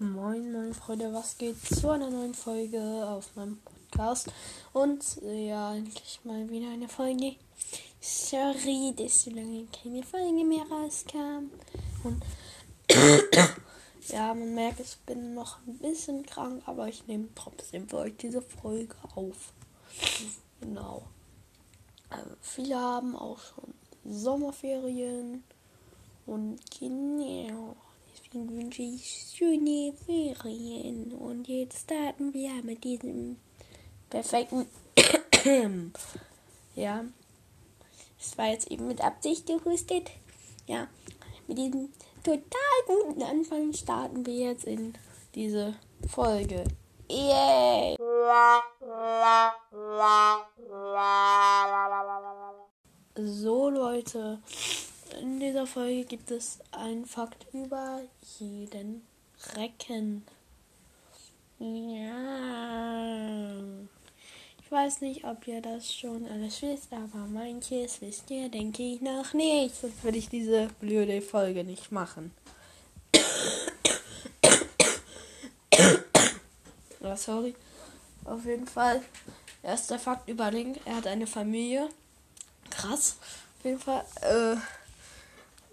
Leute, was geht zu einer neuen Folge auf meinem Podcast? Und ja, endlich mal wieder eine Folge. Sorry, dass so lange keine Folge mehr rauskam. Und ja, man merkt, ich bin noch ein bisschen krank, aber ich nehme trotzdem für euch diese Folge auf. Genau. Also viele haben auch schon Sommerferien. Und genau. Deswegen wünsche ich schöne Ferien. Und jetzt starten wir mit diesem perfekten. ja. Es war jetzt eben mit Absicht gehustet. Ja. Mit diesem total guten Anfang starten wir jetzt in diese Folge. Yay! So Leute, in dieser Folge gibt es einen Fakt über jeden Recken. Ja. Ich weiß nicht, ob ihr das schon alles wisst, aber manches wisst ihr, denke ich, noch nicht. Sonst würde ich diese blöde Folge nicht machen. oh, sorry. Auf jeden Fall. Erster Fakt über Link. Er hat eine Familie. Krass. Auf jeden Fall. Äh,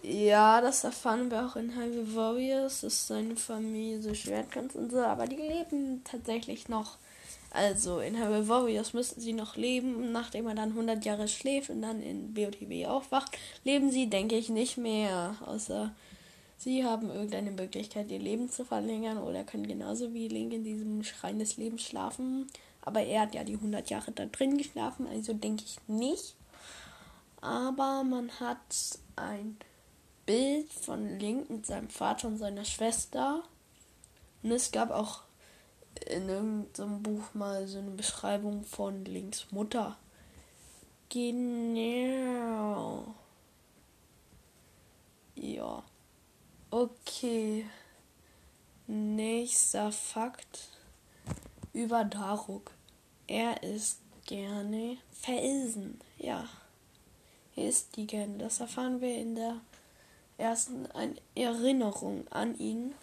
ja, das erfahren wir auch in Highway Warriors, dass seine Familie so Schwertkampf und so, aber die leben tatsächlich noch. Also in Highway Warriors müssten sie noch leben, nachdem er dann 100 Jahre schläft und dann in BOTB aufwacht, leben sie, denke ich, nicht mehr. Außer sie haben irgendeine Möglichkeit, ihr Leben zu verlängern oder können genauso wie Link in diesem Schrein des Lebens schlafen. Aber er hat ja die 100 Jahre da drin geschlafen, also denke ich nicht. Aber man hat ein Bild von Link mit seinem Vater und seiner Schwester. Und es gab auch in irgendeinem Buch mal so eine Beschreibung von Links Mutter. Genau. Ja. Okay. Nächster Fakt über Daruk. Er isst gerne Felsen. Ja. Er isst die gerne. Das erfahren wir in der ersten eine Erinnerung an ihn.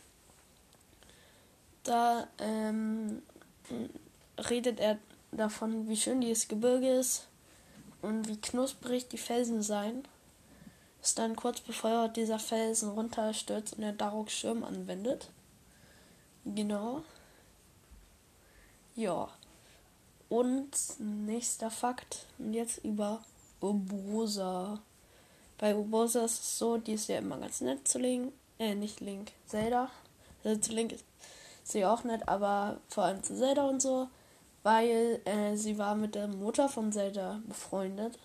Da ähm, redet er davon, wie schön dieses Gebirge ist und wie knusprig die Felsen seien. Ist dann kurz bevor dieser Felsen runterstürzt und er Daruk Schirm anwendet. Genau. Ja. Und nächster Fakt. Und jetzt über Urbosa. Bei Urbosa ist es so, die ist ja immer ganz nett zu Link. Äh, nicht Link, Zelda. Also zu Link ist sie auch nett, aber vor allem zu Zelda und so. Weil äh, sie war mit der Mutter von Zelda befreundet.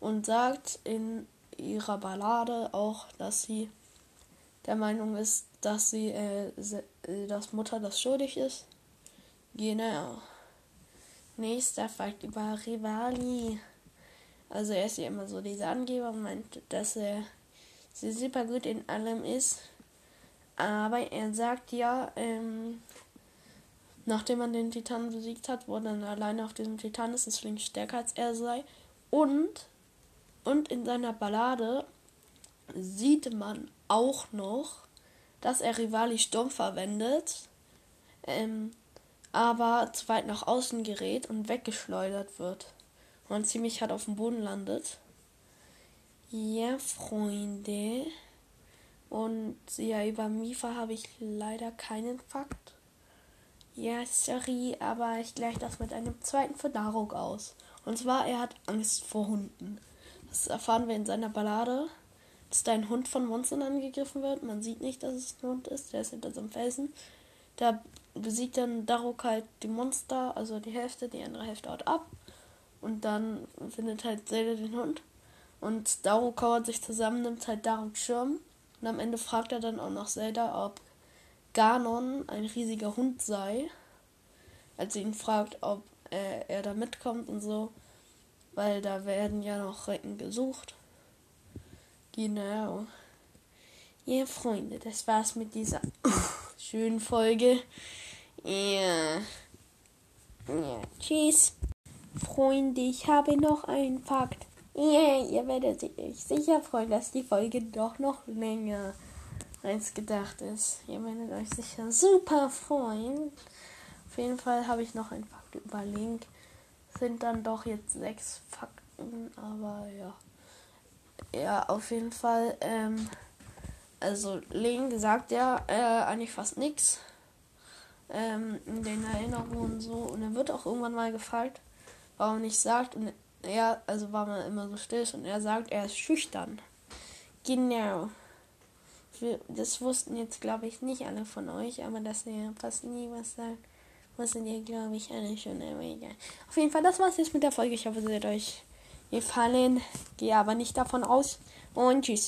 Und sagt in ihrer Ballade auch, dass sie der Meinung ist, dass sie, äh, dass Mutter das schuldig ist. Genau. Nächster Fakt über Rivali. Also er ist ja immer so dieser Angeber und meint, dass er super gut in allem ist. Aber er sagt ja, ähm, nachdem man den Titan besiegt hat, wo dann alleine auf diesem Titan ist, Link stärker als er sei. Und, und in seiner Ballade sieht man auch noch, dass er Rivali Sturm verwendet, ähm, aber zu weit nach außen gerät und weggeschleudert wird und ziemlich hart auf dem Boden landet. Ja, Freunde. Und ja, über Mifa habe ich leider keinen Fakt. Ja, sorry, aber ich gleiche das mit einem zweiten für Daruk aus. Und zwar, er hat Angst vor Hunden. Das erfahren wir in seiner Ballade, dass da ein Hund von Monstern angegriffen wird. Man sieht nicht, dass es ein Hund ist, der ist hinter so einem Felsen. Da besiegt dann Daruk halt die Monster, also die Hälfte, die andere Hälfte haut ab. Und dann findet halt Zelda den Hund. Und Daruk kauert sich zusammen, nimmt halt Daruk Schirm. Und am Ende fragt er dann auch noch Zelda, ob Ganon ein riesiger Hund sei. Als sie ihn fragt, ob äh, er da mitkommt und so. Weil da werden ja noch Recken gesucht. Genau. Ja, Freunde, das war's mit dieser schönen Folge. Ja. Ja, tschüss. Freunde, ich habe noch einen Fakt. Yeah, ihr werdet euch sicher freuen, dass die Folge doch noch länger eins gedacht ist. Ihr werdet euch sicher super freuen. Auf jeden Fall habe ich noch ein Fakt über Link. Sind dann doch jetzt sechs Fakten, aber ja. Ja, auf jeden Fall. Ähm, also Link sagt ja äh, eigentlich fast nichts ähm, in den Erinnerungen und so. Und er wird auch irgendwann mal gefragt, warum nicht sagt. Und er, also warum er immer so still ist. Und er sagt, er ist schüchtern. Genau. Das wussten jetzt, glaube ich, nicht alle von euch, aber dass er fast nie was sagt, wussten ihr, glaube ich, alle schon. Aber. Auf jeden Fall, das war's jetzt mit der Folge. Ich hoffe, es hat euch gefallen. Gehe aber nicht davon aus. Und tschüss.